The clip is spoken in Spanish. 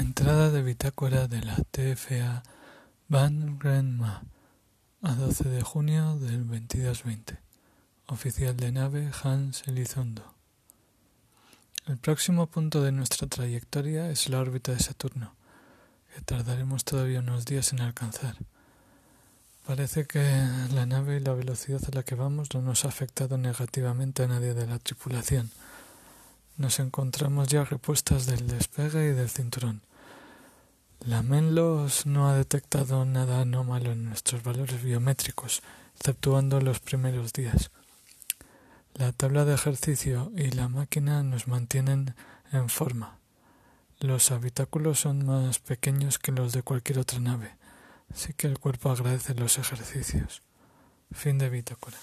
Entrada de bitácora de la TFA Van Renma a 12 de junio del 2220. Oficial de nave Hans Elizondo. El próximo punto de nuestra trayectoria es la órbita de Saturno, que tardaremos todavía unos días en alcanzar. Parece que la nave y la velocidad a la que vamos no nos ha afectado negativamente a nadie de la tripulación. Nos encontramos ya repuestas del despegue y del cinturón. La Menlos no ha detectado nada anómalo en nuestros valores biométricos, exceptuando los primeros días. La tabla de ejercicio y la máquina nos mantienen en forma. Los habitáculos son más pequeños que los de cualquier otra nave, así que el cuerpo agradece los ejercicios. Fin de bitácora.